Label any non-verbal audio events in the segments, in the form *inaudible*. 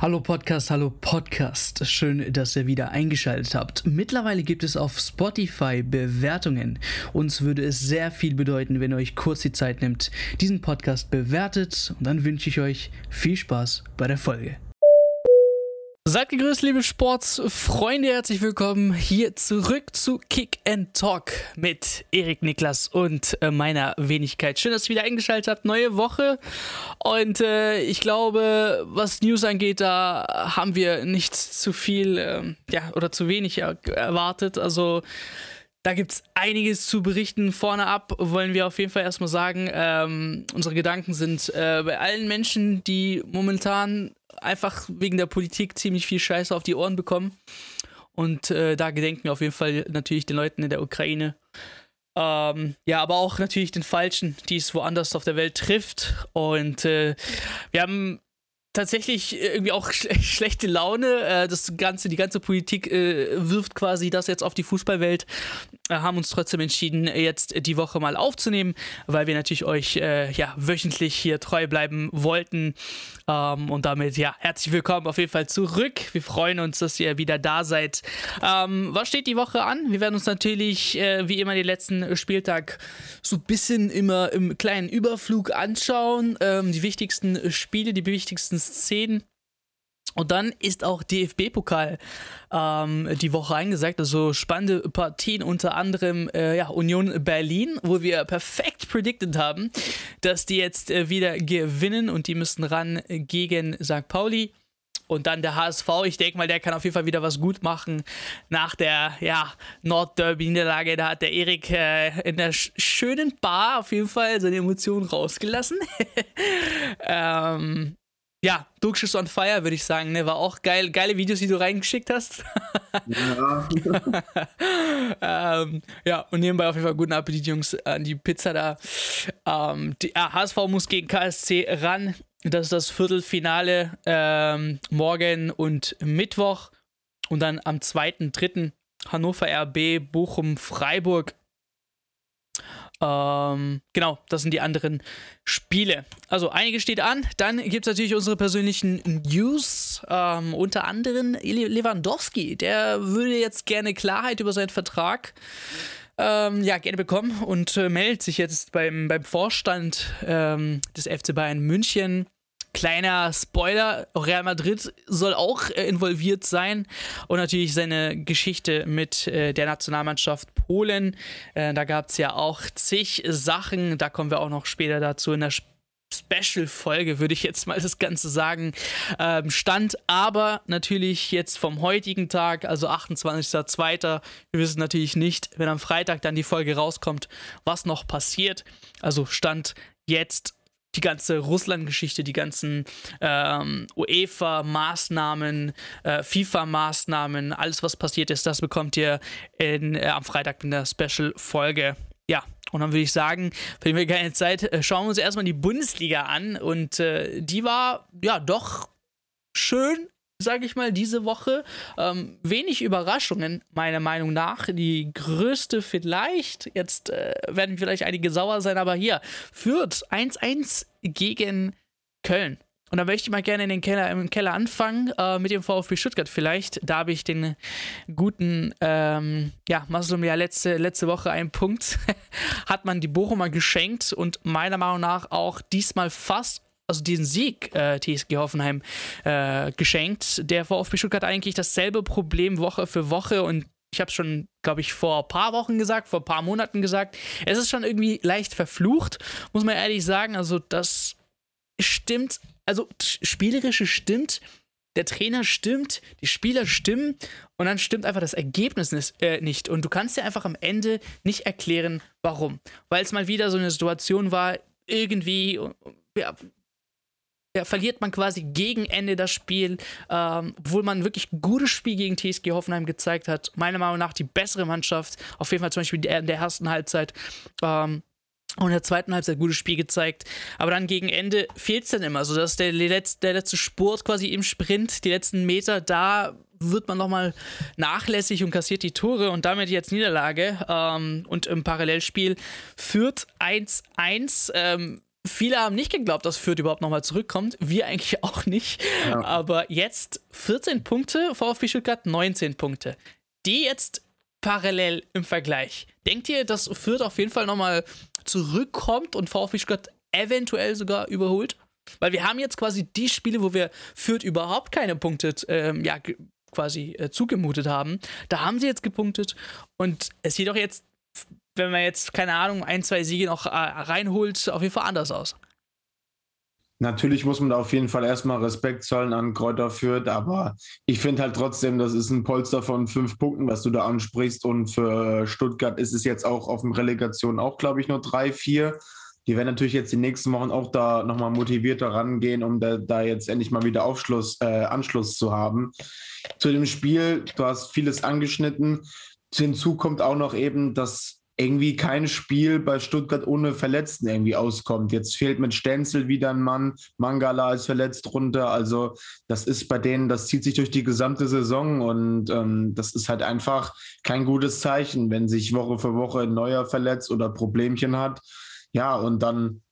Hallo Podcast, hallo Podcast. Schön, dass ihr wieder eingeschaltet habt. Mittlerweile gibt es auf Spotify Bewertungen. Uns würde es sehr viel bedeuten, wenn ihr euch kurz die Zeit nimmt, diesen Podcast bewertet. Und dann wünsche ich euch viel Spaß bei der Folge. Seid gegrüßt, liebe Sportsfreunde. Herzlich willkommen hier zurück zu Kick and Talk mit Erik Niklas und äh, meiner Wenigkeit. Schön, dass ihr wieder eingeschaltet habt. Neue Woche. Und äh, ich glaube, was News angeht, da haben wir nicht zu viel äh, ja, oder zu wenig erwartet. Also. Da gibt es einiges zu berichten. Vorne ab wollen wir auf jeden Fall erstmal sagen, ähm, unsere Gedanken sind äh, bei allen Menschen, die momentan einfach wegen der Politik ziemlich viel Scheiße auf die Ohren bekommen. Und äh, da gedenken wir auf jeden Fall natürlich den Leuten in der Ukraine. Ähm, ja, aber auch natürlich den Falschen, die es woanders auf der Welt trifft. Und äh, wir haben tatsächlich irgendwie auch sch *laughs* schlechte Laune. Äh, das ganze, die ganze Politik äh, wirft quasi das jetzt auf die Fußballwelt. Äh, haben uns trotzdem entschieden, jetzt die Woche mal aufzunehmen, weil wir natürlich euch ja wöchentlich hier treu bleiben wollten. Ähm, und damit ja herzlich willkommen auf jeden Fall zurück. Wir freuen uns, dass ihr wieder da seid. Ähm, was steht die Woche an? Wir werden uns natürlich wie immer den letzten Spieltag so ein bisschen immer im kleinen Überflug anschauen. Ähm, die wichtigsten Spiele, die wichtigsten Szenen. Und dann ist auch DFB-Pokal ähm, die Woche eingesagt. Also spannende Partien, unter anderem äh, ja, Union Berlin, wo wir perfekt predicted haben, dass die jetzt äh, wieder gewinnen und die müssen ran gegen St. Pauli. Und dann der HSV, ich denke mal, der kann auf jeden Fall wieder was gut machen. Nach der ja, Nordderby-Niederlage, da hat der Erik äh, in der sch schönen Bar auf jeden Fall seine Emotionen rausgelassen. *laughs* ähm, ja, Duxus on Fire, würde ich sagen, ne? War auch geil. Geile Videos, die du reingeschickt hast. ja. *laughs* ähm, ja, und nebenbei auf jeden Fall guten Appetit, Jungs, an die Pizza da. Ähm, die, ah, HSV muss gegen KSC ran. Das ist das Viertelfinale ähm, morgen und Mittwoch. Und dann am 2.3. Hannover RB, Bochum, Freiburg. Ähm, genau, das sind die anderen Spiele. Also einiges steht an. Dann gibt es natürlich unsere persönlichen News. Ähm, unter anderem Lewandowski. Der würde jetzt gerne Klarheit über seinen Vertrag ähm, ja, gerne bekommen und äh, meldet sich jetzt beim, beim Vorstand ähm, des FC Bayern München Kleiner Spoiler, Real Madrid soll auch äh, involviert sein und natürlich seine Geschichte mit äh, der Nationalmannschaft Polen. Äh, da gab es ja auch zig Sachen, da kommen wir auch noch später dazu in der Special-Folge, würde ich jetzt mal das Ganze sagen, ähm, stand aber natürlich jetzt vom heutigen Tag, also 28.02. Wir wissen natürlich nicht, wenn am Freitag dann die Folge rauskommt, was noch passiert. Also stand jetzt die ganze Russland-Geschichte, die ganzen ähm, UEFA-Maßnahmen, äh, FIFA-Maßnahmen, alles, was passiert ist, das bekommt ihr in, äh, am Freitag in der Special-Folge. Ja, und dann würde ich sagen, verlieren wir keine Zeit, äh, schauen wir uns erstmal die Bundesliga an. Und äh, die war ja doch schön sage ich mal, diese Woche. Ähm, wenig Überraschungen, meiner Meinung nach. Die größte vielleicht, jetzt äh, werden vielleicht einige sauer sein, aber hier, Fürth 1-1 gegen Köln. Und da möchte ich mal gerne in den Keller, im Keller anfangen, äh, mit dem VfB Stuttgart vielleicht. Da habe ich den guten, ähm, ja, Maslum ja letzte, letzte Woche einen Punkt, *laughs* hat man die Bochumer geschenkt und meiner Meinung nach auch diesmal fast also diesen Sieg äh, TSG Hoffenheim äh, geschenkt. Der VfB Stuttgart eigentlich dasselbe Problem Woche für Woche und ich habe es schon, glaube ich, vor ein paar Wochen gesagt, vor ein paar Monaten gesagt. Es ist schon irgendwie leicht verflucht, muss man ehrlich sagen. Also das stimmt, also spielerische stimmt, der Trainer stimmt, die Spieler stimmen und dann stimmt einfach das Ergebnis äh, nicht. Und du kannst dir einfach am Ende nicht erklären, warum. Weil es mal wieder so eine Situation war, irgendwie, ja, ja, verliert man quasi gegen Ende das Spiel, ähm, obwohl man wirklich gutes Spiel gegen TSG Hoffenheim gezeigt hat. Meiner Meinung nach die bessere Mannschaft, auf jeden Fall zum Beispiel in der ersten Halbzeit. Ähm, und in der zweiten Halbzeit gutes Spiel gezeigt. Aber dann gegen Ende fehlt es dann immer. So dass der letzte, der letzte Spurt quasi im Sprint, die letzten Meter, da wird man nochmal nachlässig und kassiert die Tore und damit jetzt Niederlage. Ähm, und im Parallelspiel führt 1-1. Ähm, Viele haben nicht geglaubt, dass Fürth überhaupt nochmal zurückkommt. Wir eigentlich *laughs* auch nicht. Ja. Aber jetzt 14 Punkte, VfB Stuttgart 19 Punkte. Die jetzt parallel im Vergleich. Denkt ihr, dass Fürth auf jeden Fall nochmal zurückkommt und VfB Stuttgart eventuell sogar überholt? Weil wir haben jetzt quasi die Spiele, wo wir Fürth überhaupt keine Punkte ähm, ja, quasi äh, zugemutet haben. Da haben sie jetzt gepunktet und es sieht doch jetzt, wenn man jetzt, keine Ahnung, ein, zwei Siege noch äh, reinholt, auf jeden Fall anders aus. Natürlich muss man da auf jeden Fall erstmal Respekt zollen an Kräuter Fürth, aber ich finde halt trotzdem, das ist ein Polster von fünf Punkten, was du da ansprichst. Und für Stuttgart ist es jetzt auch auf dem Relegation auch, glaube ich, nur drei, vier. Die werden natürlich jetzt die nächsten Wochen auch da nochmal motivierter rangehen, um da, da, jetzt endlich mal wieder Aufschluss, äh, Anschluss zu haben. Zu dem Spiel, du hast vieles angeschnitten. Hinzu kommt auch noch eben, dass irgendwie kein Spiel bei Stuttgart ohne Verletzten irgendwie auskommt. Jetzt fehlt mit Stenzel wieder ein Mann, Mangala ist verletzt runter. Also das ist bei denen, das zieht sich durch die gesamte Saison und ähm, das ist halt einfach kein gutes Zeichen, wenn sich Woche für Woche ein neuer verletzt oder Problemchen hat. Ja, und dann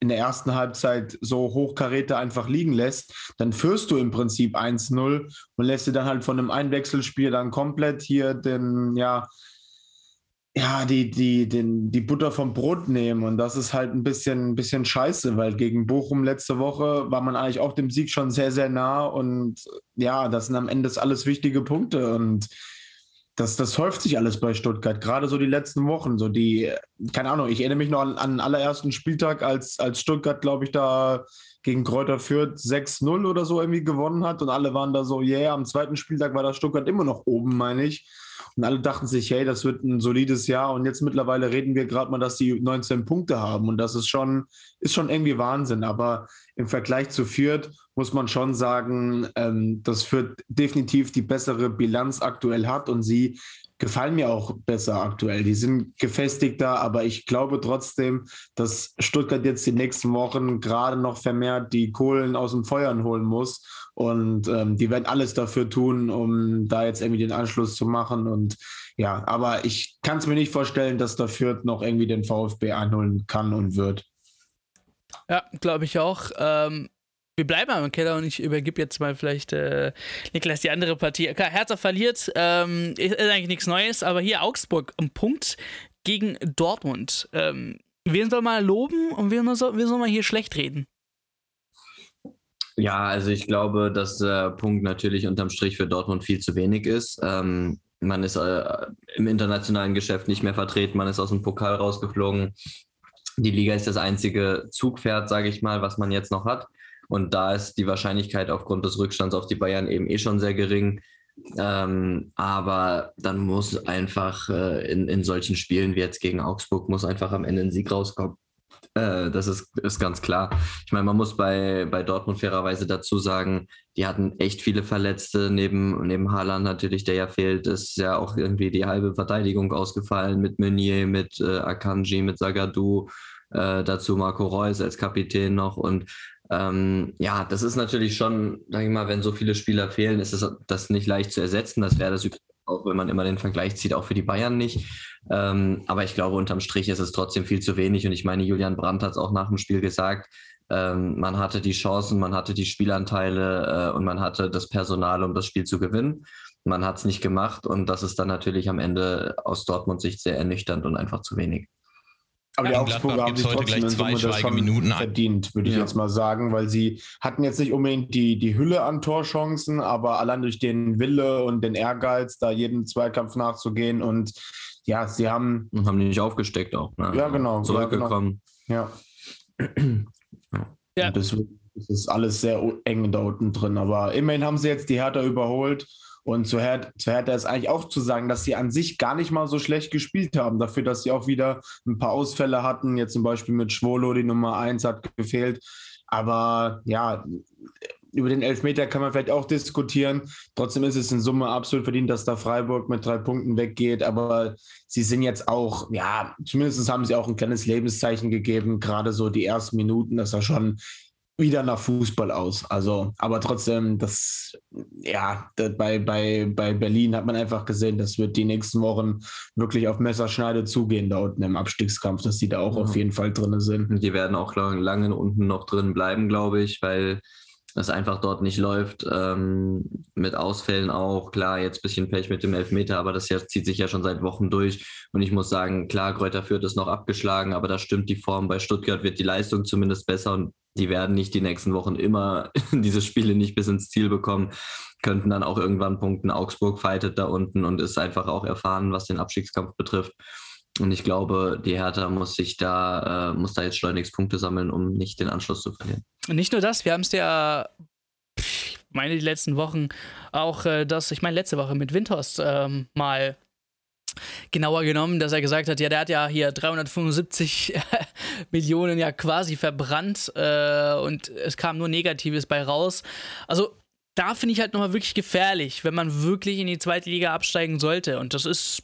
in der ersten Halbzeit so Hochkaräte einfach liegen lässt, dann führst du im Prinzip 1-0 und lässt dir dann halt von einem Einwechselspiel dann komplett hier den, ja, ja, die, die, den, die Butter vom Brot nehmen. Und das ist halt ein bisschen, ein bisschen scheiße, weil gegen Bochum letzte Woche war man eigentlich auch dem Sieg schon sehr, sehr nah. Und ja, das sind am Ende alles wichtige Punkte. Und das, das häuft sich alles bei Stuttgart, gerade so die letzten Wochen. So die, keine Ahnung, ich erinnere mich noch an, an den allerersten Spieltag, als, als Stuttgart, glaube ich, da gegen Kräuter Fürth 6-0 oder so irgendwie gewonnen hat. Und alle waren da so, yeah, am zweiten Spieltag war das Stuttgart immer noch oben, meine ich. Und alle dachten sich, hey, das wird ein solides Jahr. Und jetzt mittlerweile reden wir gerade mal, dass die 19 Punkte haben. Und das ist schon, ist schon irgendwie Wahnsinn. Aber im Vergleich zu Fürth muss man schon sagen, ähm, dass Fürth definitiv die bessere Bilanz aktuell hat und sie gefallen mir auch besser aktuell. Die sind gefestigter, aber ich glaube trotzdem, dass Stuttgart jetzt die nächsten Wochen gerade noch vermehrt die Kohlen aus dem Feuern holen muss. Und ähm, die werden alles dafür tun, um da jetzt irgendwie den Anschluss zu machen. Und ja, aber ich kann es mir nicht vorstellen, dass da Fürth noch irgendwie den VfB einholen kann und wird. Ja, glaube ich auch. Ähm, wir bleiben am Keller und ich übergebe jetzt mal vielleicht äh, Niklas die andere Partie. Klar, Hertha verliert, ähm, ist eigentlich nichts Neues, aber hier Augsburg am Punkt gegen Dortmund. Ähm, wen soll man loben und wen soll, wen soll man hier schlecht reden? Ja, also ich glaube, dass der Punkt natürlich unterm Strich für Dortmund viel zu wenig ist. Ähm, man ist äh, im internationalen Geschäft nicht mehr vertreten, man ist aus dem Pokal rausgeflogen. Die Liga ist das einzige Zugpferd, sage ich mal, was man jetzt noch hat. Und da ist die Wahrscheinlichkeit aufgrund des Rückstands auf die Bayern eben eh schon sehr gering. Ähm, aber dann muss einfach äh, in, in solchen Spielen wie jetzt gegen Augsburg, muss einfach am Ende ein Sieg rauskommen. Äh, das ist, ist ganz klar. Ich meine, man muss bei, bei Dortmund fairerweise dazu sagen, die hatten echt viele Verletzte. Neben, neben Haaland natürlich, der ja fehlt, ist ja auch irgendwie die halbe Verteidigung ausgefallen mit Meunier, mit äh, Akanji, mit Zagadou. Äh, dazu Marco Reus als Kapitän noch und ähm, ja, das ist natürlich schon, sag ich mal, wenn so viele Spieler fehlen, ist das, das nicht leicht zu ersetzen. Das wäre das auch, wenn man immer den Vergleich zieht, auch für die Bayern nicht. Ähm, aber ich glaube, unterm Strich ist es trotzdem viel zu wenig. Und ich meine, Julian Brandt hat es auch nach dem Spiel gesagt, ähm, man hatte die Chancen, man hatte die Spielanteile äh, und man hatte das Personal, um das Spiel zu gewinnen. Man hat es nicht gemacht und das ist dann natürlich am Ende aus Dortmund Sicht sehr ernüchternd und einfach zu wenig. Aber die Augsburger haben sich trotzdem in Summe das schon Minuten verdient, würde ich ja. jetzt mal sagen, weil sie hatten jetzt nicht unbedingt die, die Hülle an Torchancen, aber allein durch den Wille und den Ehrgeiz, da jeden Zweikampf nachzugehen und ja, sie haben... Und haben die nicht aufgesteckt auch, ne? Ja, genau. Zurückgekommen. Ja. Genau. ja. ja. Das, das ist alles sehr eng da unten drin, aber immerhin haben sie jetzt die Hertha überholt und zu Hertha, zu Hertha ist eigentlich auch zu sagen, dass sie an sich gar nicht mal so schlecht gespielt haben, dafür, dass sie auch wieder ein paar Ausfälle hatten. Jetzt zum Beispiel mit Schwolo, die Nummer 1 hat gefehlt. Aber ja, über den Elfmeter kann man vielleicht auch diskutieren. Trotzdem ist es in Summe absolut verdient, dass da Freiburg mit drei Punkten weggeht. Aber sie sind jetzt auch, ja, zumindest haben sie auch ein kleines Lebenszeichen gegeben. Gerade so die ersten Minuten, dass er schon wieder nach Fußball aus. Also, aber trotzdem, das ja, bei, bei, bei Berlin hat man einfach gesehen, das wird die nächsten Wochen wirklich auf Messerschneide zugehen da unten im Abstiegskampf, dass die da auch ja. auf jeden Fall drin sind. Die werden auch lange unten noch drin bleiben, glaube ich, weil es einfach dort nicht läuft. Ähm, mit Ausfällen auch. Klar, jetzt ein bisschen Pech mit dem Elfmeter, aber das ja, zieht sich ja schon seit Wochen durch. Und ich muss sagen, klar, Kräuter Fürth ist noch abgeschlagen, aber da stimmt die Form. Bei Stuttgart wird die Leistung zumindest besser und die werden nicht die nächsten Wochen immer *laughs* diese Spiele nicht bis ins Ziel bekommen. Könnten dann auch irgendwann punkten. Augsburg fightet da unten und ist einfach auch erfahren, was den Abstiegskampf betrifft. Und ich glaube, die Hertha muss sich da, äh, muss da jetzt schleunigst Punkte sammeln, um nicht den Anschluss zu verlieren. Und nicht nur das, wir haben es ja, ich meine, die letzten Wochen auch äh, das, ich meine, letzte Woche mit Windhorst ähm, mal genauer genommen, dass er gesagt hat, ja, der hat ja hier 375 *laughs* Millionen ja quasi verbrannt äh, und es kam nur Negatives bei raus. Also da finde ich halt nochmal wirklich gefährlich, wenn man wirklich in die zweite Liga absteigen sollte. Und das ist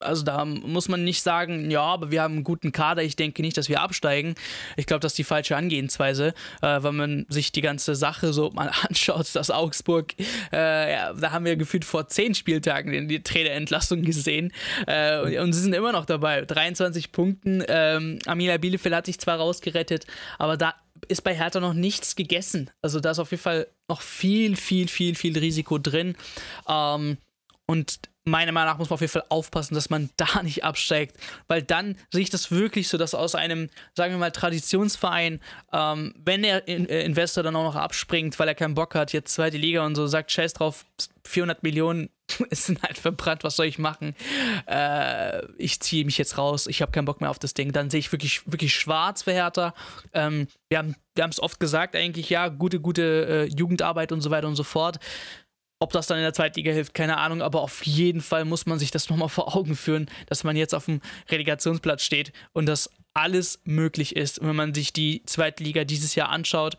also da muss man nicht sagen, ja, aber wir haben einen guten Kader, ich denke nicht, dass wir absteigen. Ich glaube, das ist die falsche Angehensweise, äh, wenn man sich die ganze Sache so mal *laughs* anschaut, dass Augsburg, äh, ja, da haben wir gefühlt vor zehn Spieltagen die Trainerentlassung gesehen äh, und, und, sie sind immer noch dabei. 23 Punkten. Ähm, Amila Bielefeld hat sich zwar rausgerettet, aber da ist bei Hertha noch nichts gegessen. Also da ist auf jeden Fall noch viel, viel, viel, viel Risiko drin. Ähm, und meiner Meinung nach muss man auf jeden Fall aufpassen, dass man *laughs* da nicht absteigt, weil dann sehe ich das wirklich so, dass aus einem, sagen wir mal, Traditionsverein, ähm, wenn der in äh, Investor dann auch noch abspringt, weil er keinen Bock hat, jetzt zweite Liga und so, sagt, scheiß drauf, 400 Millionen *laughs* sind halt verbrannt, was soll ich machen? Äh, ich ziehe mich jetzt raus, ich habe keinen Bock mehr auf das Ding. Dann sehe ich wirklich, wirklich schwarz für Hertha. Ähm, wir haben wir es oft gesagt, eigentlich, ja, gute, gute äh, Jugendarbeit und so weiter und so fort. Ob das dann in der Zweitliga hilft, keine Ahnung, aber auf jeden Fall muss man sich das nochmal vor Augen führen, dass man jetzt auf dem Relegationsplatz steht und dass alles möglich ist. Und wenn man sich die Zweitliga dieses Jahr anschaut,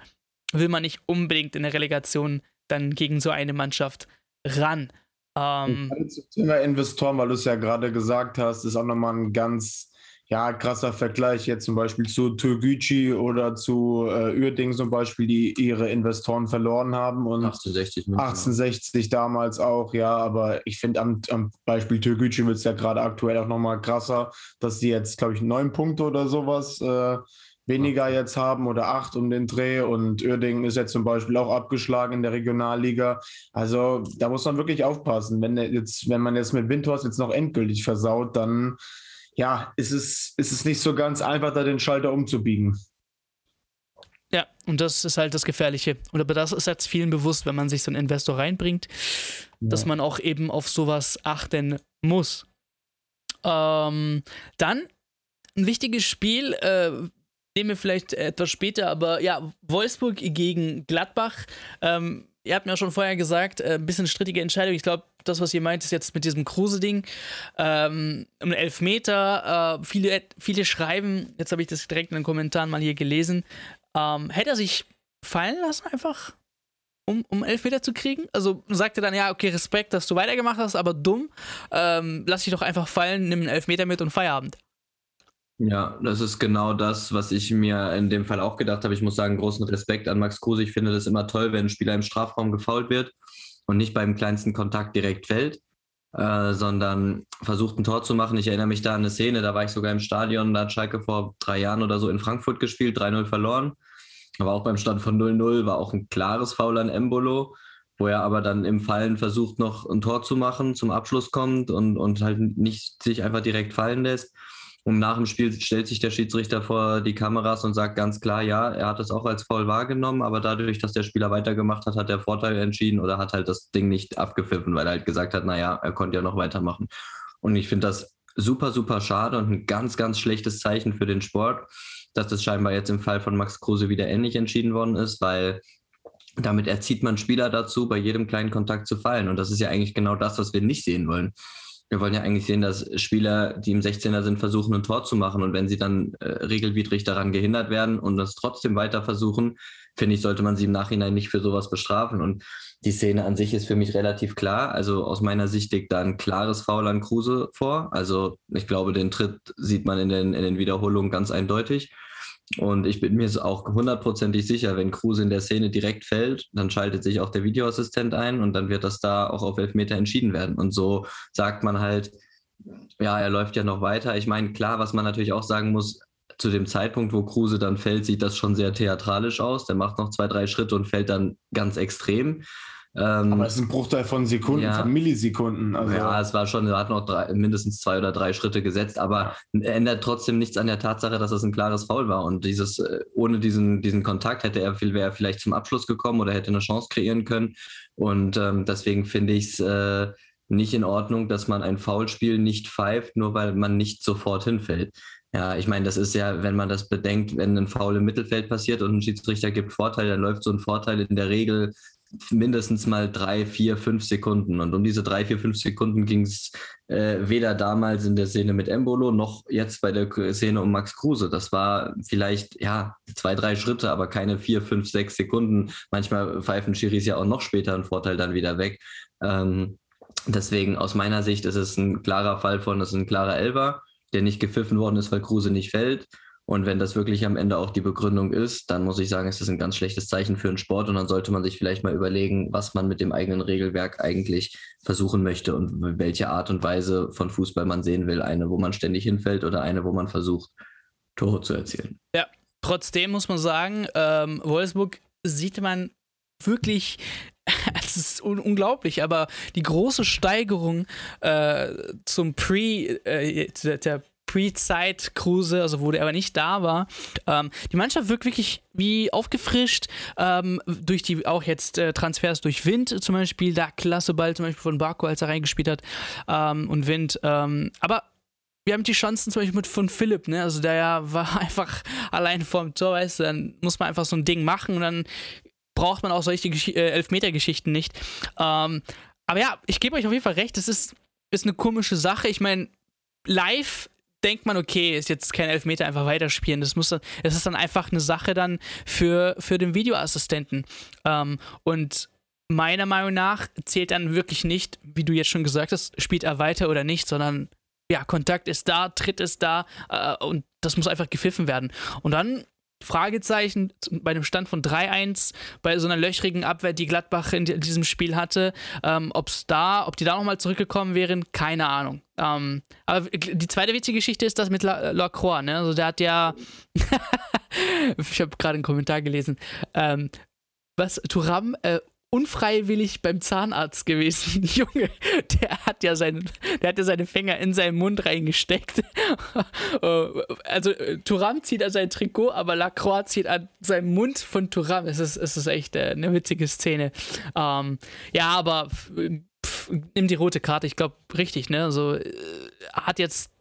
will man nicht unbedingt in der Relegation dann gegen so eine Mannschaft ran. Ähm, zum Thema Investoren, weil du es ja gerade gesagt hast, ist auch nochmal ein ganz ja, krasser Vergleich jetzt zum Beispiel zu Türgücü oder zu äh, Uerding zum Beispiel, die ihre Investoren verloren haben. Und 1860, 1860 damals auch, ja, aber ich finde am, am, Beispiel Türgücü wird es ja gerade aktuell auch nochmal krasser, dass sie jetzt, glaube ich, neun Punkte oder sowas äh, weniger okay. jetzt haben oder acht um den Dreh und Uerding ist jetzt zum Beispiel auch abgeschlagen in der Regionalliga. Also da muss man wirklich aufpassen. Wenn, jetzt, wenn man jetzt mit Windhorst jetzt noch endgültig versaut, dann ja, ist es, ist es nicht so ganz einfach, da den Schalter umzubiegen. Ja, und das ist halt das Gefährliche. Und aber das ist jetzt vielen bewusst, wenn man sich so einen Investor reinbringt, ja. dass man auch eben auf sowas achten muss. Ähm, dann ein wichtiges Spiel, äh, nehmen wir vielleicht etwas später, aber ja, Wolfsburg gegen Gladbach. Ähm, ihr habt mir schon vorher gesagt, äh, ein bisschen strittige Entscheidung. Ich glaube, das, was ihr meint, ist jetzt mit diesem Kruse-Ding. Ähm, um Elfmeter. Äh, viele, viele schreiben, jetzt habe ich das direkt in den Kommentaren mal hier gelesen, ähm, hätte er sich fallen lassen einfach? Um, um Elfmeter zu kriegen. Also sagt er dann, ja, okay, Respekt, dass du weitergemacht hast, aber dumm. Ähm, lass dich doch einfach fallen, nimm einen Elfmeter mit und Feierabend. Ja, das ist genau das, was ich mir in dem Fall auch gedacht habe. Ich muss sagen, großen Respekt an Max Kruse. Ich finde das immer toll, wenn ein Spieler im Strafraum gefault wird und nicht beim kleinsten Kontakt direkt fällt, äh, sondern versucht ein Tor zu machen. Ich erinnere mich da an eine Szene, da war ich sogar im Stadion, da hat Schalke vor drei Jahren oder so in Frankfurt gespielt, 3-0 verloren. Aber auch beim Stand von 0-0 war auch ein klares Foul an Embolo, wo er aber dann im Fallen versucht, noch ein Tor zu machen, zum Abschluss kommt und, und halt nicht sich einfach direkt fallen lässt. Und nach dem Spiel stellt sich der Schiedsrichter vor die Kameras und sagt ganz klar, ja, er hat es auch als voll wahrgenommen, aber dadurch, dass der Spieler weitergemacht hat, hat er Vorteil entschieden oder hat halt das Ding nicht abgepfiffen, weil er halt gesagt hat, naja, er konnte ja noch weitermachen. Und ich finde das super, super schade und ein ganz, ganz schlechtes Zeichen für den Sport, dass das scheinbar jetzt im Fall von Max Kruse wieder ähnlich entschieden worden ist, weil damit erzieht man Spieler dazu, bei jedem kleinen Kontakt zu fallen. Und das ist ja eigentlich genau das, was wir nicht sehen wollen wir wollen ja eigentlich sehen, dass Spieler, die im 16er sind, versuchen, ein Tor zu machen. Und wenn sie dann äh, regelwidrig daran gehindert werden und das trotzdem weiter versuchen, finde ich, sollte man sie im Nachhinein nicht für sowas bestrafen. Und die Szene an sich ist für mich relativ klar. Also aus meiner Sicht liegt da ein klares Foul an Kruse vor. Also ich glaube, den Tritt sieht man in den, in den Wiederholungen ganz eindeutig. Und ich bin mir auch hundertprozentig sicher, wenn Kruse in der Szene direkt fällt, dann schaltet sich auch der Videoassistent ein und dann wird das da auch auf Elfmeter entschieden werden. Und so sagt man halt, ja, er läuft ja noch weiter. Ich meine, klar, was man natürlich auch sagen muss, zu dem Zeitpunkt, wo Kruse dann fällt, sieht das schon sehr theatralisch aus. Der macht noch zwei, drei Schritte und fällt dann ganz extrem. Ähm, Aber es ist ein Bruchteil von Sekunden, ja, von Millisekunden. Also. Ja, es war schon, er hat noch drei, mindestens zwei oder drei Schritte gesetzt, aber ändert trotzdem nichts an der Tatsache, dass es ein klares Foul war. Und dieses, äh, ohne diesen, diesen Kontakt hätte er, wäre er vielleicht zum Abschluss gekommen oder hätte eine Chance kreieren können. Und ähm, deswegen finde ich es äh, nicht in Ordnung, dass man ein Foulspiel nicht pfeift, nur weil man nicht sofort hinfällt. Ja, ich meine, das ist ja, wenn man das bedenkt, wenn ein Foul im Mittelfeld passiert und ein Schiedsrichter gibt Vorteil, dann läuft so ein Vorteil in der Regel mindestens mal drei, vier, fünf Sekunden. Und um diese drei, vier, fünf Sekunden ging es äh, weder damals in der Szene mit Embolo noch jetzt bei der Szene um Max Kruse. Das war vielleicht, ja, zwei, drei Schritte, aber keine vier, fünf, sechs Sekunden. Manchmal pfeifen Schiris ja auch noch später einen Vorteil dann wieder weg. Ähm, deswegen aus meiner Sicht ist es ein klarer Fall von, es ist ein klarer Elber der nicht gepfiffen worden ist, weil Kruse nicht fällt. Und wenn das wirklich am Ende auch die Begründung ist, dann muss ich sagen, ist das ein ganz schlechtes Zeichen für einen Sport und dann sollte man sich vielleicht mal überlegen, was man mit dem eigenen Regelwerk eigentlich versuchen möchte und welche Art und Weise von Fußball man sehen will. Eine, wo man ständig hinfällt oder eine, wo man versucht, Tore zu erzielen. Ja, trotzdem muss man sagen, ähm, Wolfsburg sieht man wirklich *laughs* es ist un unglaublich, aber die große Steigerung äh, zum Pre, äh, der Pre-Zeit Kruse, also wo der aber nicht da war. Ähm, die Mannschaft wirkt wirklich wie aufgefrischt ähm, durch die auch jetzt äh, Transfers durch Wind zum Beispiel, da klasse Ball zum Beispiel von Barco, als er reingespielt hat ähm, und Wind. Ähm, aber wir haben die Chancen zum Beispiel mit von Philipp, ne? Also der ja war *laughs* einfach allein vorm Tor, weißt du, dann muss man einfach so ein Ding machen und dann braucht man auch solche Gesch äh, Elfmeter-Geschichten nicht. Ähm, aber ja, ich gebe euch auf jeden Fall recht, das ist, ist eine komische Sache. Ich meine, live denkt man, okay, ist jetzt kein Elfmeter, einfach weiterspielen. Das, muss das ist dann einfach eine Sache dann für, für den Videoassistenten. Ähm, und meiner Meinung nach zählt dann wirklich nicht, wie du jetzt schon gesagt hast, spielt er weiter oder nicht, sondern ja, Kontakt ist da, Tritt ist da äh, und das muss einfach gepfiffen werden. Und dann Fragezeichen bei dem Stand von 3-1 bei so einer löchrigen Abwehr, die Gladbach in diesem Spiel hatte. Ähm, ob's da, ob die da nochmal zurückgekommen wären, keine Ahnung. Ähm, aber die zweite witzige Geschichte ist das mit La Lacroix, ne? Also der hat ja. *laughs* ich habe gerade einen Kommentar gelesen. Ähm, was Turam äh, unfreiwillig beim Zahnarzt gewesen. *laughs* Junge, der hat ja seine, der hat ja seine Finger in seinen Mund reingesteckt. Oh, *laughs* also Turam zieht an sein Trikot, aber Lacroix zieht an seinem Mund von Turam. Es ist, es ist echt äh, eine witzige Szene. Ähm, ja, aber pff, nimm die rote Karte, ich glaube richtig, ne? Also äh, hat jetzt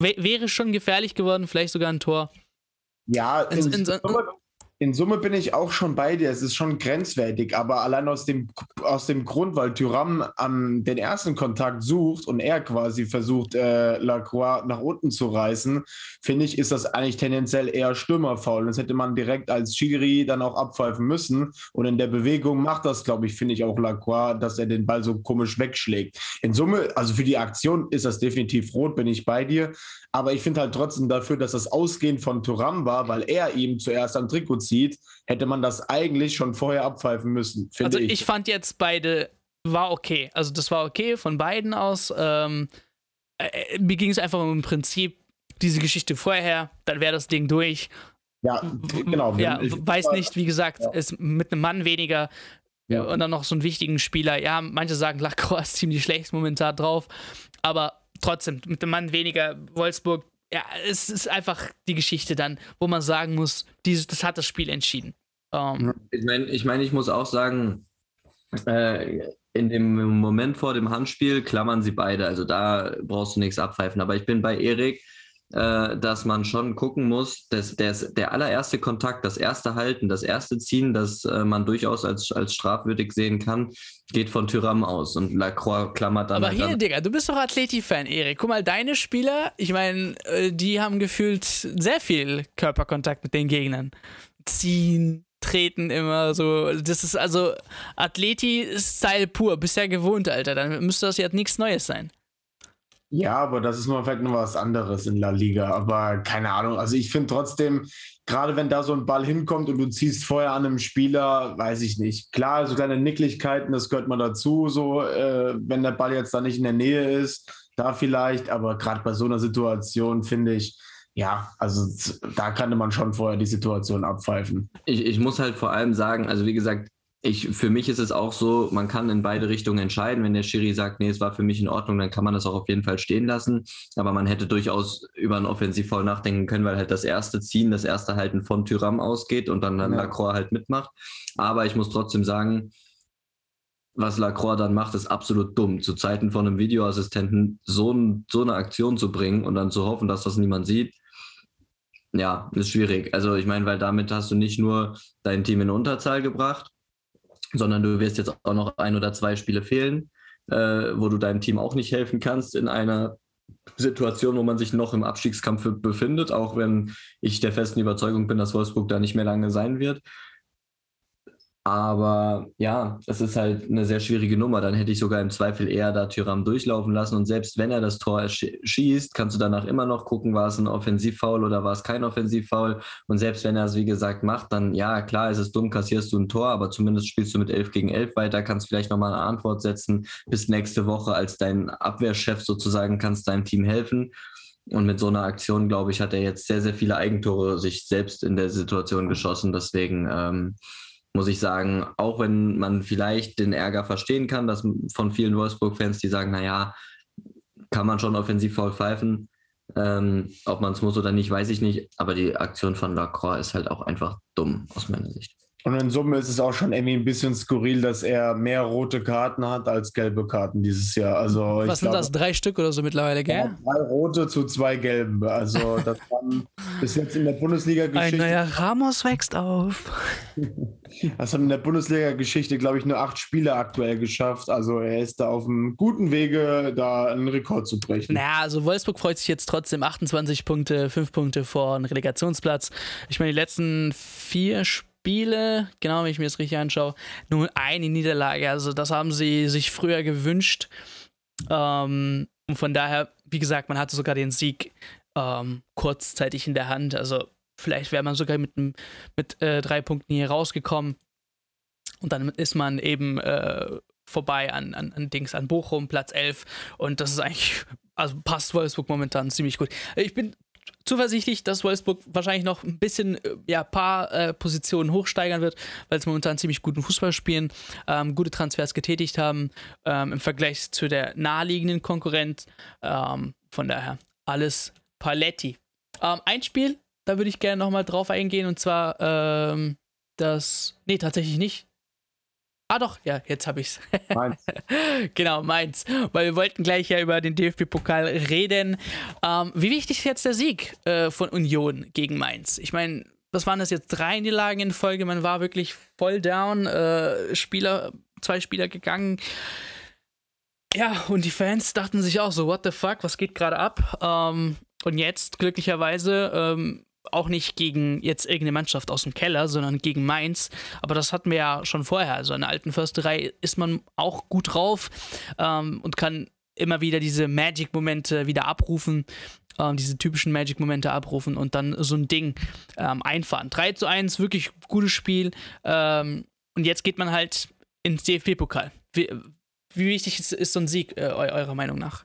wäre schon gefährlich geworden, vielleicht sogar ein Tor. Ja, in, in, in, in Summe bin ich auch schon bei dir. Es ist schon grenzwertig, aber allein aus dem, aus dem Grund, weil Tyram an den ersten Kontakt sucht und er quasi versucht, äh, Lacroix nach unten zu reißen, finde ich, ist das eigentlich tendenziell eher Stürmerfaul. Das hätte man direkt als Schiri dann auch abpfeifen müssen. Und in der Bewegung macht das, glaube ich, finde ich auch Lacroix, dass er den Ball so komisch wegschlägt. In Summe, also für die Aktion ist das definitiv rot, bin ich bei dir. Aber ich finde halt trotzdem dafür, dass das Ausgehen von Turam war, weil er ihm zuerst am Trikot zieht, hätte man das eigentlich schon vorher abpfeifen müssen. Also ich. ich. fand jetzt beide war okay. Also das war okay von beiden aus. Ähm, äh, äh mir ging es einfach um im Prinzip diese Geschichte vorher, dann wäre das Ding durch. Ja, genau. Ja, weiß nicht, wie gesagt, ja. ist mit einem Mann weniger ja. und dann noch so einen wichtigen Spieler. Ja, manche sagen, Lacroix ist ziemlich schlecht momentan drauf, aber trotzdem, mit dem Mann weniger Wolfsburg, ja, es ist einfach die Geschichte dann, wo man sagen muss, dieses, das hat das Spiel entschieden. Um, ähm, ich meine, ich, mein, ich muss auch sagen, äh, in dem Moment vor dem Handspiel klammern sie beide, also da brauchst du nichts abpfeifen. Aber ich bin bei Erik, äh, dass man schon gucken muss, dass der, der allererste Kontakt, das erste Halten, das erste Ziehen, das äh, man durchaus als, als strafwürdig sehen kann, geht von Tyram aus und Lacroix klammert dann. Aber halt hier, an. Digga, du bist doch Athleti-Fan, Erik. Guck mal, deine Spieler, ich meine, äh, die haben gefühlt sehr viel Körperkontakt mit den Gegnern. Ziehen, treten immer so. Das ist also Athleti-Style pur. Bisher gewohnt, Alter. Dann müsste das ja nichts Neues sein. Ja, aber das ist nur vielleicht noch was anderes in La Liga. Aber keine Ahnung. Also ich finde trotzdem, gerade wenn da so ein Ball hinkommt und du ziehst vorher an einem Spieler, weiß ich nicht. Klar, so kleine Nicklichkeiten, das gehört mal dazu, so äh, wenn der Ball jetzt da nicht in der Nähe ist, da vielleicht, aber gerade bei so einer Situation finde ich, ja, also da kannte man schon vorher die Situation abpfeifen. Ich, ich muss halt vor allem sagen, also wie gesagt, ich, für mich ist es auch so, man kann in beide Richtungen entscheiden. Wenn der Schiri sagt, nee, es war für mich in Ordnung, dann kann man das auch auf jeden Fall stehen lassen. Aber man hätte durchaus über einen Offensivfoul nachdenken können, weil halt das erste Ziehen, das erste Halten von Tyram ausgeht und dann, dann ja. Lacroix halt mitmacht. Aber ich muss trotzdem sagen, was Lacroix dann macht, ist absolut dumm. Zu Zeiten von einem Videoassistenten so, so eine Aktion zu bringen und dann zu hoffen, dass das niemand sieht, ja, ist schwierig. Also ich meine, weil damit hast du nicht nur dein Team in Unterzahl gebracht, sondern du wirst jetzt auch noch ein oder zwei Spiele fehlen, äh, wo du deinem Team auch nicht helfen kannst in einer Situation, wo man sich noch im Abstiegskampf befindet, auch wenn ich der festen Überzeugung bin, dass Wolfsburg da nicht mehr lange sein wird. Aber ja, das ist halt eine sehr schwierige Nummer. Dann hätte ich sogar im Zweifel eher da Tyram durchlaufen lassen. Und selbst wenn er das Tor schießt, kannst du danach immer noch gucken, war es ein Offensivfoul oder war es kein Offensivfoul. Und selbst wenn er es, wie gesagt, macht, dann ja, klar, ist es dumm, kassierst du ein Tor, aber zumindest spielst du mit 11 gegen 11 weiter, kannst vielleicht nochmal eine Antwort setzen. Bis nächste Woche als dein Abwehrchef sozusagen kannst deinem Team helfen. Und mit so einer Aktion, glaube ich, hat er jetzt sehr, sehr viele Eigentore sich selbst in der Situation geschossen. Deswegen, ähm, muss ich sagen, auch wenn man vielleicht den Ärger verstehen kann, dass von vielen Wolfsburg-Fans, die sagen, naja, kann man schon offensiv faul pfeifen. Ähm, ob man es muss oder nicht, weiß ich nicht. Aber die Aktion von Lacroix ist halt auch einfach dumm aus meiner Sicht. Und in Summe ist es auch schon irgendwie ein bisschen skurril, dass er mehr rote Karten hat als gelbe Karten dieses Jahr. Also Was sind glaube, das? Drei Stück oder so mittlerweile, gell? Ja, drei rote zu zwei gelben. Also *laughs* das haben bis jetzt in der Bundesliga-Geschichte. Ein neuer Ramos wächst auf. *laughs* Das haben in der Bundesliga-Geschichte, glaube ich, nur acht Spiele aktuell geschafft. Also er ist da auf einem guten Wege, da einen Rekord zu brechen. Naja, also Wolfsburg freut sich jetzt trotzdem 28 Punkte, 5 Punkte vor einem Relegationsplatz. Ich meine, die letzten vier Spiele Spiele, genau, wenn ich mir das richtig anschaue, nur eine Niederlage. Also das haben sie sich früher gewünscht. Ähm, und von daher, wie gesagt, man hatte sogar den Sieg ähm, kurzzeitig in der Hand. Also vielleicht wäre man sogar mit, mit äh, drei Punkten hier rausgekommen. Und dann ist man eben äh, vorbei an, an, an Dings, an Bochum, Platz 11. Und das ist eigentlich, also passt Wolfsburg momentan ziemlich gut. Ich bin zuversichtlich, dass Wolfsburg wahrscheinlich noch ein bisschen, äh, ja, paar äh, Positionen hochsteigern wird, weil sie momentan ziemlich guten Fußball spielen, ähm, gute Transfers getätigt haben ähm, im Vergleich zu der naheliegenden Konkurrenz. Ähm, von daher alles Paletti. Ähm, ein Spiel, da würde ich gerne nochmal drauf eingehen und zwar ähm, das, nee, tatsächlich nicht. Ah doch, ja, jetzt habe ich's. Mainz. *laughs* genau, Mainz. Weil wir wollten gleich ja über den DFB-Pokal reden. Ähm, wie wichtig ist jetzt der Sieg äh, von Union gegen Mainz? Ich meine, was waren das jetzt? Drei Niederlagen in Folge. Man war wirklich voll down. Äh, Spieler, zwei Spieler gegangen. Ja, und die Fans dachten sich auch so, what the fuck, was geht gerade ab? Ähm, und jetzt, glücklicherweise, ähm, auch nicht gegen jetzt irgendeine Mannschaft aus dem Keller, sondern gegen Mainz. Aber das hatten wir ja schon vorher. Also in der alten Försterei ist man auch gut drauf ähm, und kann immer wieder diese Magic-Momente wieder abrufen, ähm, diese typischen Magic-Momente abrufen und dann so ein Ding ähm, einfahren. 3 zu 1, wirklich gutes Spiel. Ähm, und jetzt geht man halt ins DFB-Pokal. Wie, wie, wichtig ist, ist so ein Sieg, äh, eurer Meinung nach?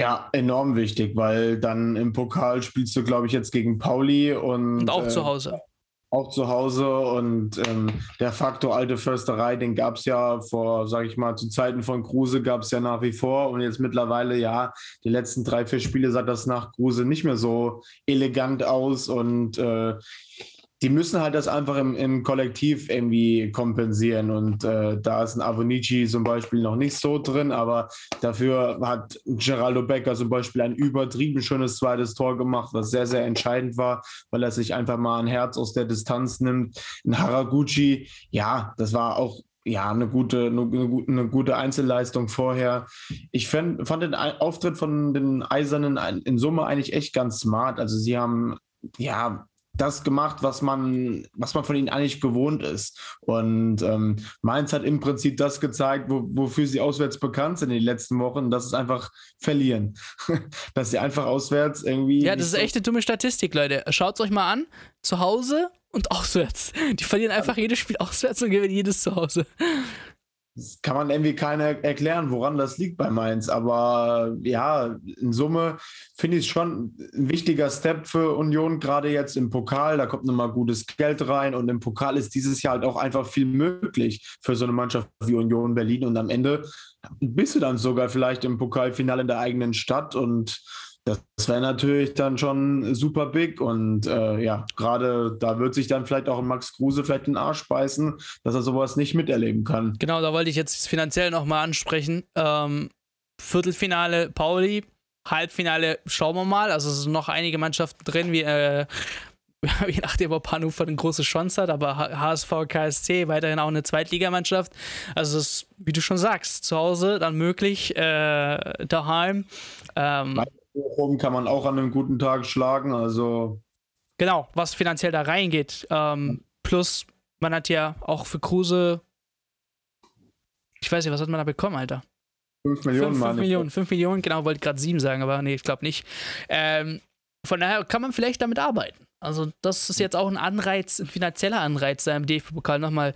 Ja, enorm wichtig, weil dann im Pokal spielst du, glaube ich, jetzt gegen Pauli und, und auch äh, zu Hause. Auch zu Hause und ähm, der Faktor alte Försterei, den gab es ja vor, sage ich mal, zu Zeiten von Kruse gab es ja nach wie vor und jetzt mittlerweile, ja, die letzten drei, vier Spiele sah das nach Kruse nicht mehr so elegant aus und äh, die müssen halt das einfach im, im Kollektiv irgendwie kompensieren. Und äh, da ist ein Avonici zum Beispiel noch nicht so drin, aber dafür hat Geraldo Becker zum Beispiel ein übertrieben schönes zweites Tor gemacht, was sehr, sehr entscheidend war, weil er sich einfach mal ein Herz aus der Distanz nimmt. Ein Haraguchi, ja, das war auch ja, eine gute, eine, eine, gute Einzelleistung vorher. Ich fand, fand den Auftritt von den Eisernen in Summe eigentlich echt ganz smart. Also sie haben ja das gemacht, was man, was man von ihnen eigentlich gewohnt ist. Und ähm, Mainz hat im Prinzip das gezeigt, wo, wofür sie auswärts bekannt sind in den letzten Wochen. Das ist einfach verlieren. *laughs* dass sie einfach auswärts irgendwie. Ja, das ist echt eine dumme Statistik, Leute. Schaut es euch mal an. Zu Hause und *laughs* auswärts. Die verlieren einfach jedes Spiel auswärts und gewinnen jedes zu Hause. Kann man irgendwie keiner erklären, woran das liegt bei Mainz. Aber ja, in Summe finde ich es schon ein wichtiger Step für Union, gerade jetzt im Pokal. Da kommt nochmal gutes Geld rein und im Pokal ist dieses Jahr halt auch einfach viel möglich für so eine Mannschaft wie Union Berlin. Und am Ende bist du dann sogar vielleicht im Pokalfinale in der eigenen Stadt und das wäre natürlich dann schon super big und äh, ja, gerade da wird sich dann vielleicht auch Max Kruse vielleicht den Arsch beißen, dass er sowas nicht miterleben kann. Genau, da wollte ich jetzt finanziell nochmal ansprechen. Ähm, Viertelfinale Pauli, Halbfinale schauen wir mal. Also es sind noch einige Mannschaften drin, wie äh, *laughs* je nachdem, ob Hannover eine große Chance hat, aber HSV, KSC weiterhin auch eine Zweitligamannschaft. Also, ist, wie du schon sagst, zu Hause dann möglich, äh, daheim. Ähm, Bochum kann man auch an einem guten Tag schlagen. Also genau, was finanziell da reingeht. Ähm, plus, man hat ja auch für Kruse, ich weiß nicht, was hat man da bekommen, Alter? 5 Millionen, 5, 5 Millionen, 5 Millionen, genau, wollte gerade 7 sagen, aber nee, ich glaube nicht. Ähm, von daher kann man vielleicht damit arbeiten. Also, das ist jetzt auch ein Anreiz, ein finanzieller Anreiz, da im DFB-Pokal nochmal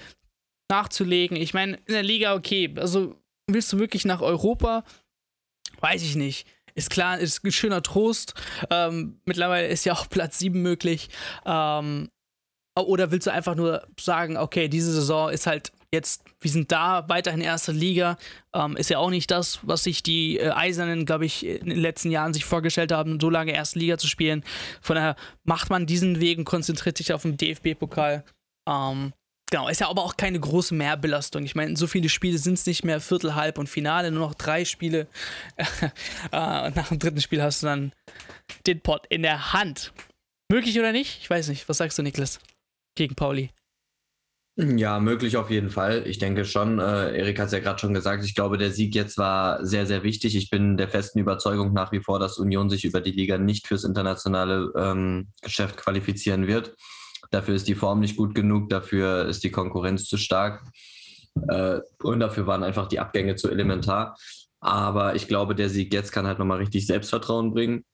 nachzulegen. Ich meine, in der Liga, okay, also willst du wirklich nach Europa? Weiß ich nicht ist klar, ist ein schöner Trost. Ähm, mittlerweile ist ja auch Platz 7 möglich. Ähm, oder willst du einfach nur sagen, okay, diese Saison ist halt jetzt, wir sind da weiterhin erste Liga, ähm, ist ja auch nicht das, was sich die äh, Eisernen, glaube ich, in den letzten Jahren sich vorgestellt haben, so lange erste Liga zu spielen. Von daher macht man diesen Weg und konzentriert sich auf den DFB-Pokal. Ähm, Genau, ist ja aber auch keine große Mehrbelastung. Ich meine, so viele Spiele sind es nicht mehr, Viertel, Halb und Finale, nur noch drei Spiele. *laughs* Äh, und nach dem dritten Spiel hast du dann den Pot in der Hand. Möglich oder nicht? Ich weiß nicht. Was sagst du, Niklas? Gegen Pauli. Ja, möglich auf jeden Fall. Ich denke schon, äh, Erik hat es ja gerade schon gesagt, ich glaube, der Sieg jetzt war sehr, sehr wichtig. Ich bin der festen Überzeugung nach wie vor, dass Union sich über die Liga nicht fürs internationale ähm, Geschäft qualifizieren wird. Dafür ist die Form nicht gut genug, dafür ist die Konkurrenz zu stark äh, und dafür waren einfach die Abgänge zu elementar. Aber ich glaube, der Sieg jetzt kann halt nochmal richtig Selbstvertrauen bringen.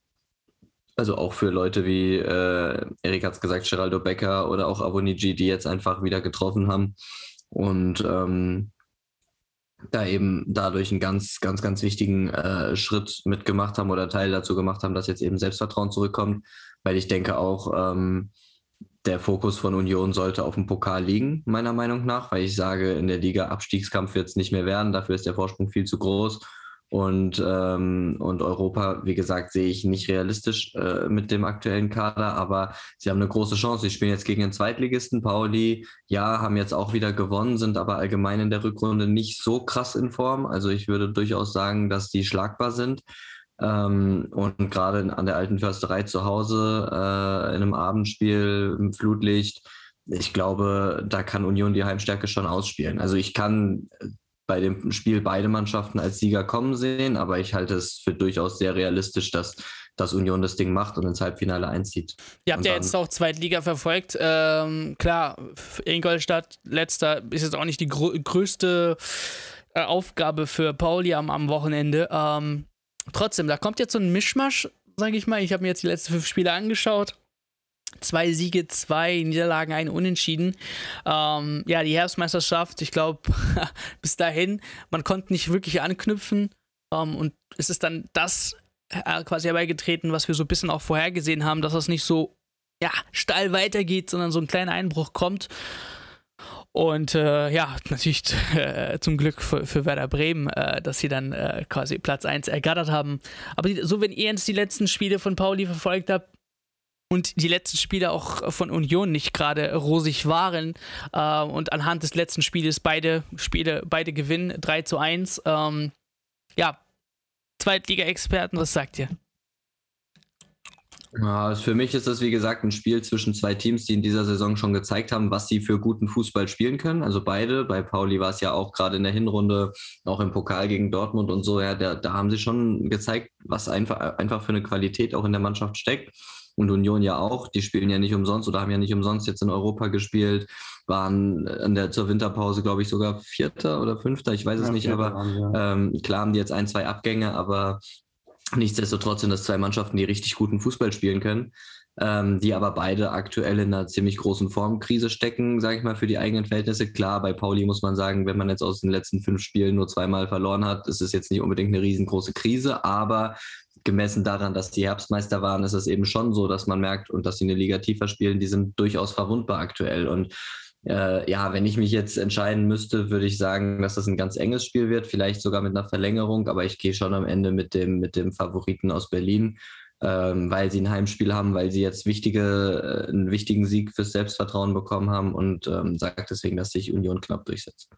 Also auch für Leute wie, äh, Erik hat es gesagt, Geraldo Becker oder auch Avoniji, die jetzt einfach wieder getroffen haben und ähm, da eben dadurch einen ganz, ganz, ganz wichtigen äh, Schritt mitgemacht haben oder Teil dazu gemacht haben, dass jetzt eben Selbstvertrauen zurückkommt. Weil ich denke auch, ähm, der Fokus von Union sollte auf dem Pokal liegen, meiner Meinung nach, weil ich sage, in der Liga Abstiegskampf wird es nicht mehr werden. Dafür ist der Vorsprung viel zu groß. Und, ähm, und Europa, wie gesagt, sehe ich nicht realistisch äh, mit dem aktuellen Kader, aber sie haben eine große Chance. Sie spielen jetzt gegen den Zweitligisten, Pauli. Ja, haben jetzt auch wieder gewonnen, sind aber allgemein in der Rückrunde nicht so krass in Form. Also ich würde durchaus sagen, dass die schlagbar sind. Ähm, und gerade an der alten Försterei zu Hause, äh, in einem Abendspiel im Flutlicht, ich glaube, da kann Union die Heimstärke schon ausspielen. Also ich kann bei dem Spiel beide Mannschaften als Sieger kommen sehen, aber ich halte es für durchaus sehr realistisch, dass, dass Union das Ding macht und ins Halbfinale einzieht. Ihr habt ja jetzt auch Zweitliga verfolgt. Ähm, klar, Ingolstadt, letzter, ist jetzt auch nicht die grö größte äh, Aufgabe für Pauli am, am Wochenende. Ähm, trotzdem, da kommt jetzt so ein Mischmasch, sage ich mal. Ich habe mir jetzt die letzten fünf Spiele angeschaut. Zwei Siege, zwei Niederlagen, ein Unentschieden. Ähm, ja, die Herbstmeisterschaft, ich glaube, *laughs* bis dahin, man konnte nicht wirklich anknüpfen. Ähm, und es ist dann das äh, quasi herbeigetreten, was wir so ein bisschen auch vorhergesehen haben, dass das nicht so ja, steil weitergeht, sondern so ein kleiner Einbruch kommt. Und äh, ja, natürlich äh, zum Glück für, für Werder Bremen, äh, dass sie dann äh, quasi Platz 1 ergattert haben. Aber die, so, wenn ihr jetzt die letzten Spiele von Pauli verfolgt habt und die letzten Spiele auch von Union nicht gerade rosig waren äh, und anhand des letzten Spieles beide Spiele, beide gewinnen, 3 zu 1, ähm, ja, Zweitliga-Experten, was sagt ihr? Ja, also für mich ist das, wie gesagt, ein Spiel zwischen zwei Teams, die in dieser Saison schon gezeigt haben, was sie für guten Fußball spielen können. Also beide. Bei Pauli war es ja auch gerade in der Hinrunde, auch im Pokal gegen Dortmund und so. Ja, da, da haben sie schon gezeigt, was einfach, einfach für eine Qualität auch in der Mannschaft steckt. und Union ja auch. Die spielen ja nicht umsonst oder haben ja nicht umsonst jetzt in Europa gespielt, waren an der, zur Winterpause, glaube ich, sogar Vierter oder Fünfter, ich weiß es ja, nicht, aber ja. ähm, klar haben die jetzt ein, zwei Abgänge, aber nichtsdestotrotz sind das zwei Mannschaften, die richtig guten Fußball spielen können ähm, die aber beide aktuell in einer ziemlich großen Formkrise stecken, sage ich mal, für die eigenen Verhältnisse. Klar, bei Pauli muss man sagen, wenn man jetzt aus den letzten fünf Spielen nur zweimal verloren hat, ist es jetzt nicht unbedingt eine riesengroße Krise, aber gemessen daran, dass die Herbstmeister waren, ist es eben schon so, dass man merkt und dass sie eine Liga tiefer spielen, die sind durchaus verwundbar aktuell. Und äh, ja, wenn ich mich jetzt entscheiden müsste, würde ich sagen, dass das ein ganz enges Spiel wird, vielleicht sogar mit einer Verlängerung, aber ich gehe schon am Ende mit dem, mit dem Favoriten aus Berlin ähm, weil sie ein Heimspiel haben, weil sie jetzt wichtige, äh, einen wichtigen Sieg fürs Selbstvertrauen bekommen haben und ähm, sagt deswegen, dass sich Union knapp durchsetzt.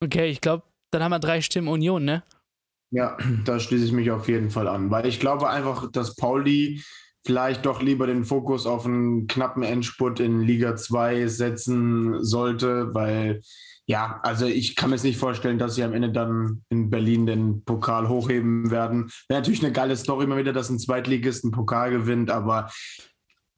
Okay, ich glaube, dann haben wir drei Stimmen Union, ne? Ja, da schließe ich mich auf jeden Fall an, weil ich glaube einfach, dass Pauli vielleicht doch lieber den Fokus auf einen knappen Endspurt in Liga 2 setzen sollte, weil ja, also ich kann mir jetzt nicht vorstellen, dass sie am Ende dann in Berlin den Pokal hochheben werden. Wäre natürlich eine geile Story immer wieder, dass ein Zweitligist einen Pokal gewinnt, aber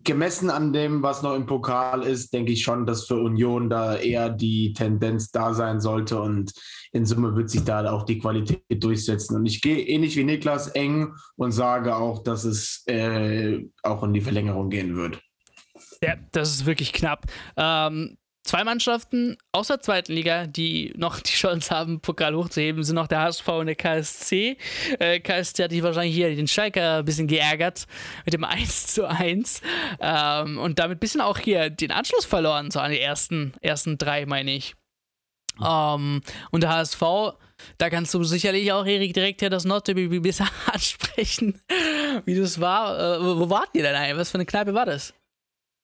gemessen an dem, was noch im Pokal ist, denke ich schon, dass für Union da eher die Tendenz da sein sollte und in Summe wird sich da auch die Qualität durchsetzen. Und ich gehe ähnlich wie Niklas eng und sage auch, dass es äh, auch in die Verlängerung gehen wird. Ja, das ist wirklich knapp. Ähm, Zwei Mannschaften aus der zweiten Liga, die noch die Chance haben, Pokal hochzuheben, sind noch der HSV und der KSC. Äh, KSC hat sich wahrscheinlich hier den Schalker ein bisschen geärgert mit dem *laughs* 1 zu 1 ähm, und damit ein bisschen auch hier den Anschluss verloren, so an die ersten, ersten drei, meine ich. Ähm, und der HSV, da kannst du sicherlich auch, Erik, direkt hier das Nordderby besser *laughs* ansprechen, wie das war. Äh, wo wart ihr denn eigentlich? Was für eine Kneipe war das?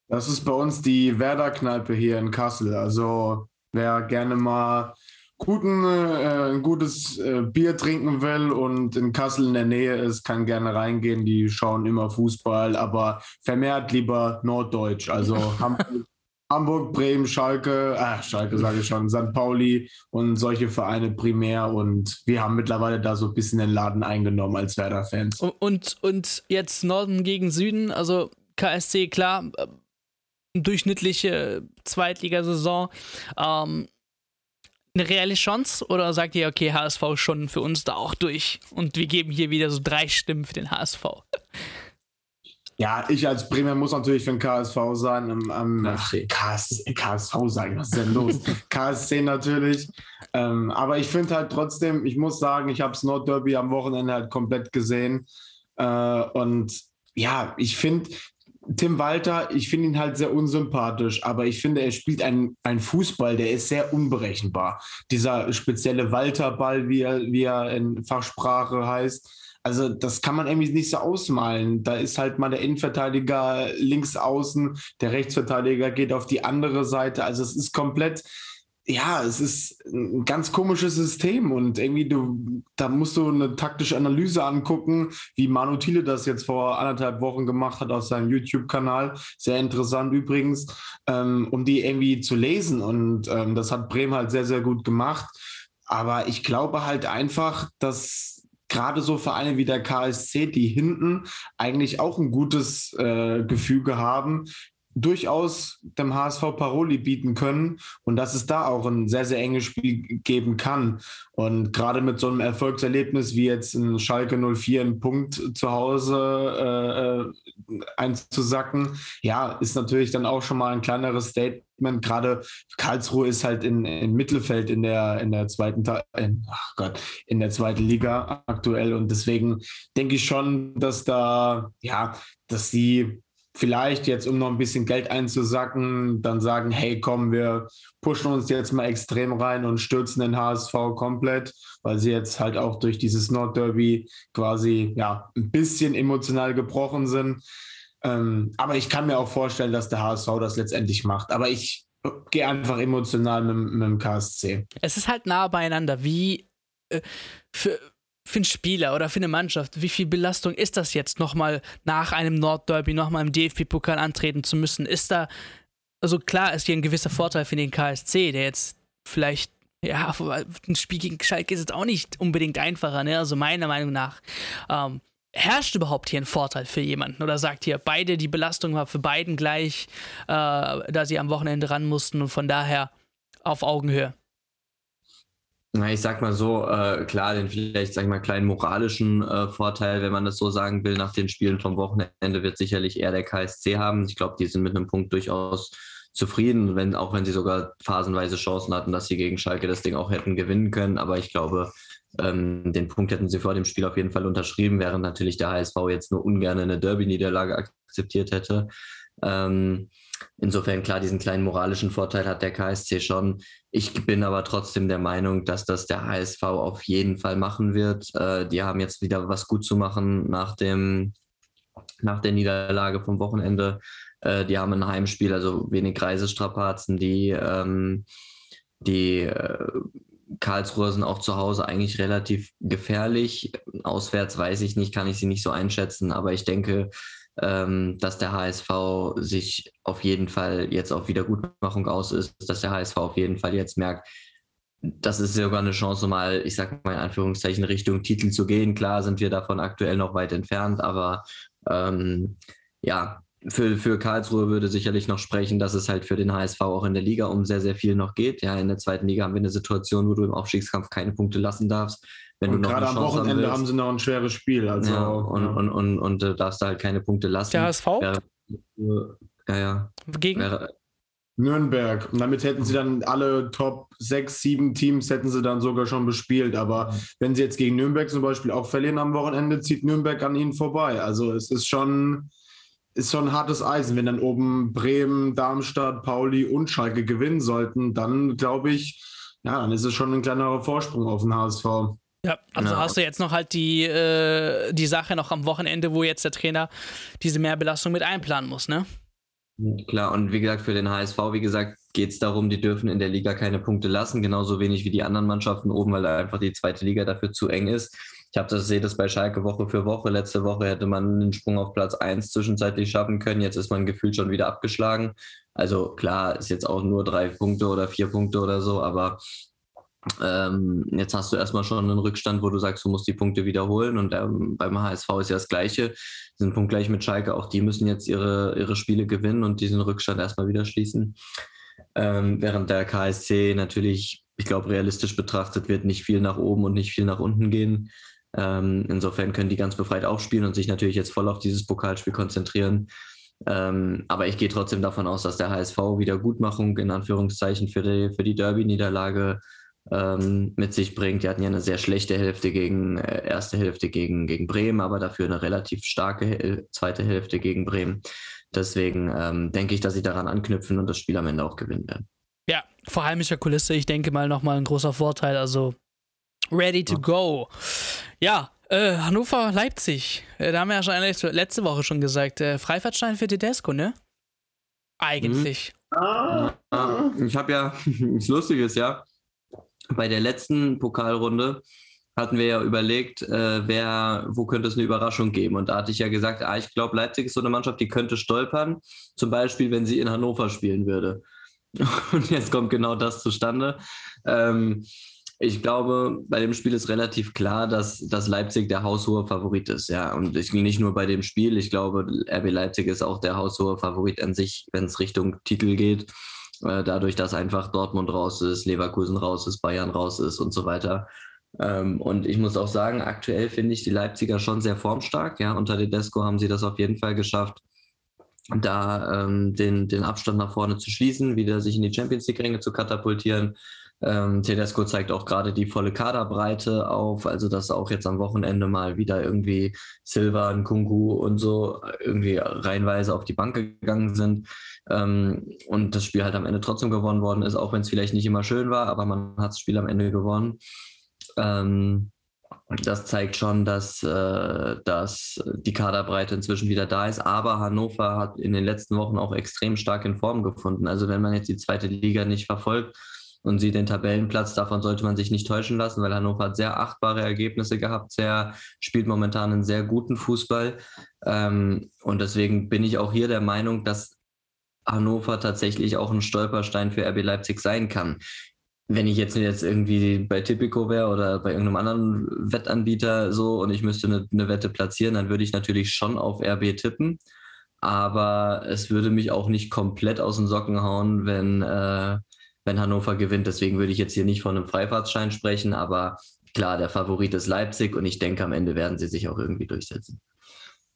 Das ist bei uns die Werder-Kneipe hier in Kassel. Also wer gerne mal guten, äh, ein gutes äh, Bier trinken will und in Kassel in der Nähe ist, kann gerne reingehen. Die schauen immer Fußball, aber vermehrt lieber Norddeutsch. Also *laughs* Hamburg, Hamburg, Bremen, Schalke, äh, Schalke sage ich schon, St. Pauli und solche Vereine primär. Und wir haben mittlerweile da so ein bisschen den Laden eingenommen als Werder-Fans. Und, und jetzt Norden gegen Süden, also KSC, klar, durchschnittliche Zweitligasaison. Ähm, eine reelle Chance oder sagt ihr, okay, HSV schon für uns da auch durch und wir geben hier wieder so drei Stimmen für den HSV? Ja, ich als Bremer muss natürlich für den KSV sein. Ähm, ähm, KS, KSV sagen, was ist denn los? *laughs* KSC natürlich. Ähm, aber ich finde halt trotzdem, ich muss sagen, ich habe das Nordderby am Wochenende halt komplett gesehen. Äh, und ja, ich finde, Tim Walter, ich finde ihn halt sehr unsympathisch, aber ich finde, er spielt einen, einen Fußball, der ist sehr unberechenbar. Dieser spezielle Walter-Ball, wie er, wie er in Fachsprache heißt. Also, das kann man irgendwie nicht so ausmalen. Da ist halt mal der Innenverteidiger links außen, der Rechtsverteidiger geht auf die andere Seite. Also, es ist komplett, ja, es ist ein ganz komisches System und irgendwie du, da musst du eine taktische Analyse angucken, wie Manu Thiele das jetzt vor anderthalb Wochen gemacht hat auf seinem YouTube-Kanal. Sehr interessant übrigens, ähm, um die irgendwie zu lesen und ähm, das hat Bremen halt sehr, sehr gut gemacht. Aber ich glaube halt einfach, dass gerade so Vereine wie der KSC, die hinten eigentlich auch ein gutes äh, Gefüge haben, durchaus dem HSV Paroli bieten können und dass es da auch ein sehr, sehr enges Spiel geben kann. Und gerade mit so einem Erfolgserlebnis wie jetzt in Schalke 04 einen Punkt zu Hause äh, äh, einzusacken, ja, ist natürlich dann auch schon mal ein kleineres Statement. Gerade Karlsruhe ist halt in, in Mittelfeld in der, in der zweiten, in, ach Gott, in der zweiten Liga aktuell. Und deswegen denke ich schon, dass da, ja, dass sie vielleicht jetzt, um noch ein bisschen Geld einzusacken, dann sagen, hey, komm, wir pushen uns jetzt mal extrem rein und stürzen den HSV komplett, weil sie jetzt halt auch durch dieses Nordderby quasi ja ein bisschen emotional gebrochen sind. Ähm, aber ich kann mir auch vorstellen, dass der HSV das letztendlich macht. Aber ich gehe einfach emotional mit, mit dem KSC. Es ist halt nah beieinander. Wie äh, für für einen Spieler oder für eine Mannschaft, wie viel Belastung ist das jetzt, nochmal nach einem Nordderby, nochmal im DFB-Pokal antreten zu müssen? Ist da, also klar ist hier ein gewisser Vorteil für den KSC, der jetzt vielleicht, ja, ein Spiel gegen Schalke ist jetzt auch nicht unbedingt einfacher, ne? also meiner Meinung nach. Ähm, herrscht überhaupt hier ein Vorteil für jemanden? Oder sagt hier, beide, die Belastung war für beiden gleich, äh, da sie am Wochenende ran mussten und von daher auf Augenhöhe? Ich sag mal so, äh, klar, den vielleicht, sag ich mal, kleinen moralischen äh, Vorteil, wenn man das so sagen will, nach den Spielen vom Wochenende wird sicherlich eher der KSC haben. Ich glaube, die sind mit einem Punkt durchaus zufrieden, wenn, auch wenn sie sogar phasenweise Chancen hatten, dass sie gegen Schalke das Ding auch hätten gewinnen können. Aber ich glaube, ähm, den Punkt hätten sie vor dem Spiel auf jeden Fall unterschrieben, während natürlich der HSV jetzt nur ungern eine Derby-Niederlage akzeptiert hätte. Ähm, insofern, klar, diesen kleinen moralischen Vorteil hat der KSC schon. Ich bin aber trotzdem der Meinung, dass das der HSV auf jeden Fall machen wird. Äh, die haben jetzt wieder was gut zu machen nach, dem, nach der Niederlage vom Wochenende. Äh, die haben ein Heimspiel, also wenig Reisestrapazen. Die, ähm, die äh, Karlsruhe sind auch zu Hause eigentlich relativ gefährlich. Auswärts weiß ich nicht, kann ich sie nicht so einschätzen, aber ich denke, dass der HSV sich auf jeden Fall jetzt auf Wiedergutmachung aus ist, dass der HSV auf jeden Fall jetzt merkt, das ist sogar eine Chance, mal, ich sag mal in Anführungszeichen, Richtung Titel zu gehen. Klar sind wir davon aktuell noch weit entfernt, aber ähm, ja, für, für Karlsruhe würde sicherlich noch sprechen, dass es halt für den HSV auch in der Liga um sehr, sehr viel noch geht. Ja, in der zweiten Liga haben wir eine Situation, wo du im Aufstiegskampf keine Punkte lassen darfst. Wenn und gerade am Wochenende haben, haben, sie noch ein schweres Spiel. Also, ja, und, ja. Und, und, und, und darfst da halt keine Punkte lassen. Der HSV? Ja, ja. Gegen? Wäre, Nürnberg. Und damit hätten sie dann alle Top 6, 7 Teams hätten sie dann sogar schon bespielt. Aber wenn sie jetzt gegen Nürnberg zum Beispiel auch verlieren am Wochenende, zieht Nürnberg an ihnen vorbei. Also es ist schon, ist schon hartes Eisen. Wenn dann oben Bremen, Darmstadt, Pauli und Schalke gewinnen sollten, dann glaube ich, ja, dann ist es schon ein kleinerer Vorsprung auf den HSV. Ja, also ja. hast du jetzt noch halt die, äh, die Sache noch am Wochenende, wo jetzt der Trainer diese Mehrbelastung mit einplanen muss, ne? Klar, und wie gesagt, für den HSV, wie gesagt, geht es darum, die dürfen in der Liga keine Punkte lassen, genauso wenig wie die anderen Mannschaften oben, weil da einfach die zweite Liga dafür zu eng ist. Ich habe das sehe das bei Schalke Woche für Woche. Letzte Woche hätte man einen Sprung auf Platz 1 zwischenzeitlich schaffen können. Jetzt ist man gefühlt schon wieder abgeschlagen. Also klar, ist jetzt auch nur drei Punkte oder vier Punkte oder so, aber ähm, jetzt hast du erstmal schon einen Rückstand, wo du sagst, du musst die Punkte wiederholen. Und ähm, beim HSV ist ja das Gleiche. Die sind punktgleich mit Schalke. Auch die müssen jetzt ihre, ihre Spiele gewinnen und diesen Rückstand erstmal wieder schließen. Ähm, während der KSC natürlich, ich glaube, realistisch betrachtet wird nicht viel nach oben und nicht viel nach unten gehen. Ähm, insofern können die ganz befreit aufspielen und sich natürlich jetzt voll auf dieses Pokalspiel konzentrieren. Ähm, aber ich gehe trotzdem davon aus, dass der HSV Wiedergutmachung in Anführungszeichen für die, für die Derby-Niederlage ähm, mit sich bringt. Die hatten ja eine sehr schlechte Hälfte gegen, äh, erste Hälfte gegen, gegen Bremen, aber dafür eine relativ starke äh, zweite Hälfte gegen Bremen. Deswegen ähm, denke ich, dass sie daran anknüpfen und das Spiel am Ende auch gewinnen werden. Ja, vor heimischer Kulisse, ich denke mal nochmal ein großer Vorteil. Also ready to go. Ja, äh, Hannover, Leipzig. Äh, da haben wir ja schon letzte Woche schon gesagt. Äh, Freifahrtschein für Tedesco, ne? Eigentlich. Mhm. Ah. Ich habe ja, *laughs* das Lustige ist ja, bei der letzten Pokalrunde hatten wir ja überlegt, äh, wer, wo könnte es eine Überraschung geben. Und da hatte ich ja gesagt, ah, ich glaube, Leipzig ist so eine Mannschaft, die könnte stolpern. Zum Beispiel, wenn sie in Hannover spielen würde. *laughs* Und jetzt kommt genau das zustande. Ähm, ich glaube, bei dem Spiel ist relativ klar, dass, dass Leipzig der haushohe Favorit ist. Ja, und ich, nicht nur bei dem Spiel. Ich glaube, RB Leipzig ist auch der haushohe Favorit an sich, wenn es Richtung Titel geht. Äh, dadurch, dass einfach Dortmund raus ist, Leverkusen raus ist, Bayern raus ist und so weiter. Ähm, und ich muss auch sagen, aktuell finde ich die Leipziger schon sehr formstark. Ja, unter Tedesco haben sie das auf jeden Fall geschafft, da ähm, den, den Abstand nach vorne zu schließen, wieder sich in die Champions League-Ränge zu katapultieren. Ähm, Tedesco zeigt auch gerade die volle Kaderbreite auf, also dass auch jetzt am Wochenende mal wieder irgendwie Silva, Kungu und so irgendwie reihenweise auf die Bank gegangen sind ähm, und das Spiel halt am Ende trotzdem gewonnen worden ist, auch wenn es vielleicht nicht immer schön war, aber man hat das Spiel am Ende gewonnen. Ähm, das zeigt schon, dass, äh, dass die Kaderbreite inzwischen wieder da ist. Aber Hannover hat in den letzten Wochen auch extrem stark in Form gefunden. Also wenn man jetzt die zweite Liga nicht verfolgt, und sieht den Tabellenplatz. Davon sollte man sich nicht täuschen lassen, weil Hannover hat sehr achtbare Ergebnisse gehabt, sehr, spielt momentan einen sehr guten Fußball. Ähm, und deswegen bin ich auch hier der Meinung, dass Hannover tatsächlich auch ein Stolperstein für RB Leipzig sein kann. wenn ich jetzt, jetzt irgendwie bei Tipico wäre oder bei irgendeinem anderen Wettanbieter so und ich müsste eine, eine Wette platzieren, dann würde ich natürlich schon auf RB tippen. Aber es würde mich auch nicht komplett aus den Socken hauen, wenn, äh, wenn Hannover gewinnt. Deswegen würde ich jetzt hier nicht von einem Freifahrtschein sprechen, aber klar, der Favorit ist Leipzig und ich denke, am Ende werden sie sich auch irgendwie durchsetzen.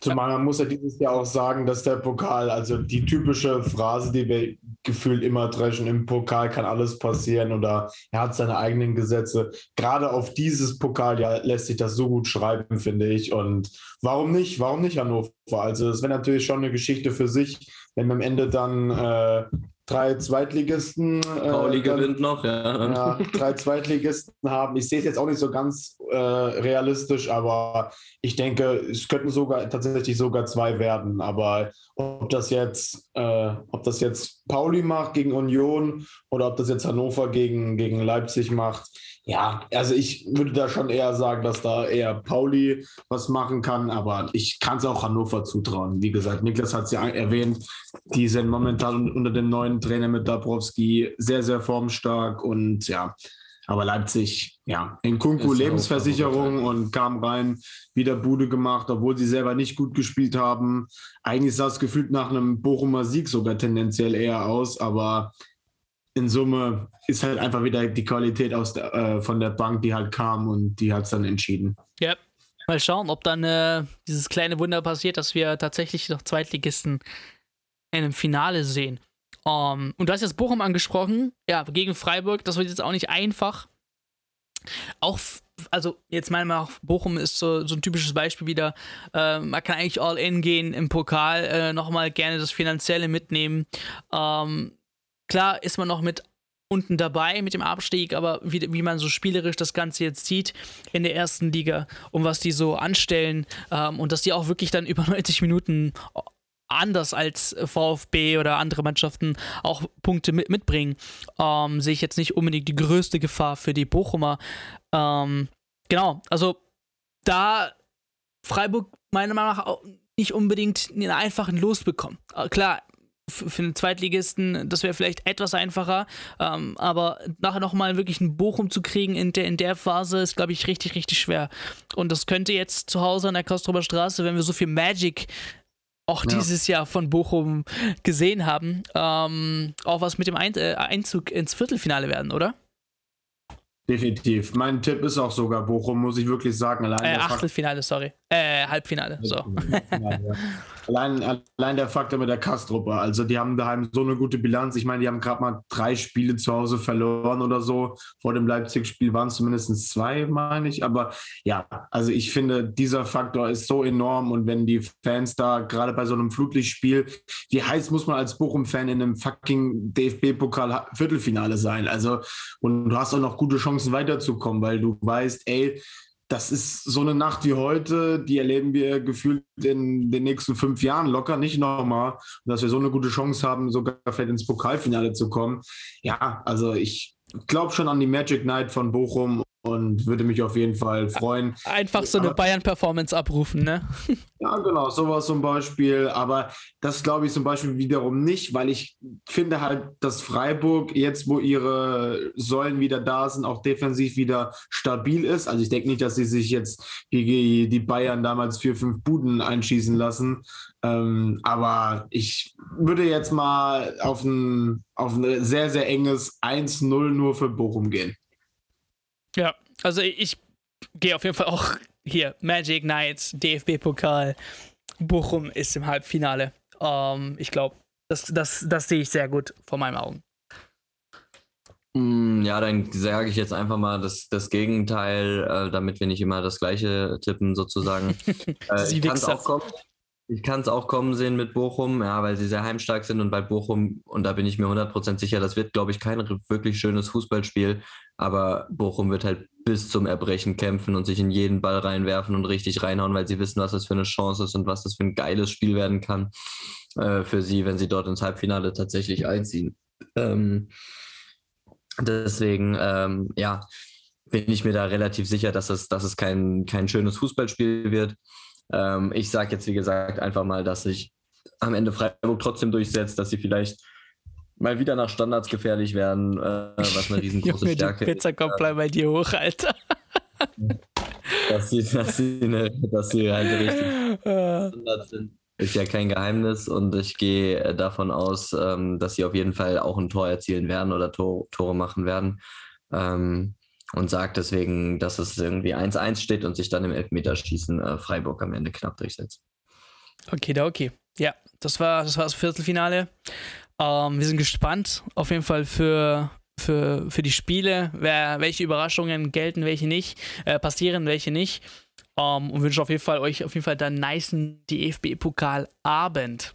Zumal man muss ja dieses Jahr auch sagen, dass der Pokal, also die typische Phrase, die wir gefühlt immer dreschen, im Pokal kann alles passieren oder er hat seine eigenen Gesetze. Gerade auf dieses Pokal ja, lässt sich das so gut schreiben, finde ich. Und warum nicht? Warum nicht Hannover? Also es wäre natürlich schon eine Geschichte für sich, wenn am Ende dann äh, drei Zweitligisten. Äh, Pauli dann, gewinnt noch, ja. ja. Drei Zweitligisten haben. Ich sehe es jetzt auch nicht so ganz äh, realistisch, aber ich denke, es könnten sogar tatsächlich sogar zwei werden. Aber ob das jetzt, äh, ob das jetzt Pauli macht gegen Union oder ob das jetzt Hannover gegen, gegen Leipzig macht, ja, also ich würde da schon eher sagen, dass da eher Pauli was machen kann, aber ich kann es auch Hannover zutrauen. Wie gesagt, Niklas hat es ja erwähnt, die sind momentan unter dem neuen Trainer mit Dabrowski sehr, sehr formstark und ja, aber Leipzig, ja, in Kunku Lebensversicherung und kam rein, wieder Bude gemacht, obwohl sie selber nicht gut gespielt haben. Eigentlich sah es gefühlt nach einem Bochumer Sieg sogar tendenziell eher aus, aber in Summe ist halt einfach wieder die Qualität aus der, äh, von der Bank, die halt kam und die hat es dann entschieden. Ja, mal schauen, ob dann äh, dieses kleine Wunder passiert, dass wir tatsächlich noch Zweitligisten in einem Finale sehen. Um, ähm, und du hast jetzt Bochum angesprochen, ja, gegen Freiburg, das wird jetzt auch nicht einfach. Auch, also jetzt meiner Meinung nach, Bochum ist so, so ein typisches Beispiel wieder. Äh, man kann eigentlich all in gehen im Pokal, äh, nochmal gerne das Finanzielle mitnehmen. Ähm, Klar ist man noch mit unten dabei mit dem Abstieg, aber wie, wie man so spielerisch das Ganze jetzt sieht in der ersten Liga und was die so anstellen ähm, und dass die auch wirklich dann über *laughs* 90 Minuten anders als VfB oder andere Mannschaften auch Punkte mit, mitbringen, ähm, sehe ich jetzt nicht unbedingt die größte Gefahr für die Bochumer. Ähm, genau, also da Freiburg meiner Meinung nach auch nicht unbedingt einen einfachen Los bekommen. Äh, klar, für einen Zweitligisten, das wäre vielleicht etwas einfacher. Ähm, aber nachher nochmal wirklich einen Bochum zu kriegen in der, in der Phase ist, glaube ich, richtig, richtig schwer. Und das könnte jetzt zu Hause an der Kostrober Straße, wenn wir so viel Magic auch ja. dieses Jahr von Bochum gesehen haben, ähm, auch was mit dem Ein äh, Einzug ins Viertelfinale werden, oder? Definitiv. Mein Tipp ist auch sogar Bochum, muss ich wirklich sagen. Allein äh, Achtelfinale, sorry. Äh, Halbfinale, so. *laughs* allein, allein der Faktor mit der Kastruppe. Also, die haben daheim so eine gute Bilanz. Ich meine, die haben gerade mal drei Spiele zu Hause verloren oder so. Vor dem Leipzig-Spiel waren es zumindest zwei, meine ich. Aber ja, also ich finde, dieser Faktor ist so enorm. Und wenn die Fans da gerade bei so einem Flutlichtspiel, wie heiß muss man als Bochum-Fan in einem fucking DFB-Pokal-Viertelfinale sein? Also, und du hast auch noch gute Chancen weiterzukommen, weil du weißt, ey, das ist so eine Nacht wie heute, die erleben wir gefühlt in den nächsten fünf Jahren locker nicht nochmal. dass wir so eine gute Chance haben, sogar vielleicht ins Pokalfinale zu kommen. Ja, also ich glaube schon an die Magic Night von Bochum und würde mich auf jeden Fall freuen. Einfach so eine Bayern-Performance abrufen, ne? *laughs* Ja, genau, sowas zum Beispiel. Aber das glaube ich zum Beispiel wiederum nicht, weil ich finde halt, dass Freiburg jetzt, wo ihre Säulen wieder da sind, auch defensiv wieder stabil ist. Also ich denke nicht, dass sie sich jetzt gegen die Bayern damals vier, fünf Buden einschießen lassen. Ähm, aber ich würde jetzt mal auf ein, auf ein sehr, sehr enges 1-0 nur für Bochum gehen. Ja, also ich gehe auf jeden Fall auch hier. Magic Knights, DFB-Pokal. Bochum ist im Halbfinale. Ähm, ich glaube, das, das, das sehe ich sehr gut vor meinen Augen. Mm, ja, dann sage ich jetzt einfach mal das, das Gegenteil, äh, damit wir nicht immer das gleiche tippen, sozusagen. *laughs* äh, kann es auch kommen. Ich kann es auch kommen sehen mit Bochum, ja, weil sie sehr heimstark sind und bei Bochum, und da bin ich mir 100% sicher, das wird, glaube ich, kein wirklich schönes Fußballspiel, aber Bochum wird halt bis zum Erbrechen kämpfen und sich in jeden Ball reinwerfen und richtig reinhauen, weil sie wissen, was das für eine Chance ist und was das für ein geiles Spiel werden kann äh, für sie, wenn sie dort ins Halbfinale tatsächlich einziehen. Ähm, deswegen, ähm, ja, bin ich mir da relativ sicher, dass es, dass es kein, kein schönes Fußballspiel wird. Ähm, ich sage jetzt, wie gesagt, einfach mal, dass sich am Ende Freiburg trotzdem durchsetzt, dass sie vielleicht mal wieder nach Standards gefährlich werden, äh, was eine *laughs* riesengroße Junge, Stärke die Pizza kommt gleich bei dir hoch, Alter. *laughs* dass sie, dass sie, eine, dass sie halt richtig Standards sind. Ist ja kein Geheimnis und ich gehe äh, davon aus, ähm, dass sie auf jeden Fall auch ein Tor erzielen werden oder Tor, Tore machen werden. Und sagt deswegen, dass es irgendwie 1-1 steht und sich dann im Elfmeterschießen äh, Freiburg am Ende knapp durchsetzt. Okay, da okay. Ja, das war das, war das Viertelfinale. Ähm, wir sind gespannt auf jeden Fall für, für, für die Spiele, wer, welche Überraschungen gelten, welche nicht, äh, passieren, welche nicht. Ähm, und wünsche auf jeden Fall euch auf jeden Fall dann niceen DFB-Pokalabend.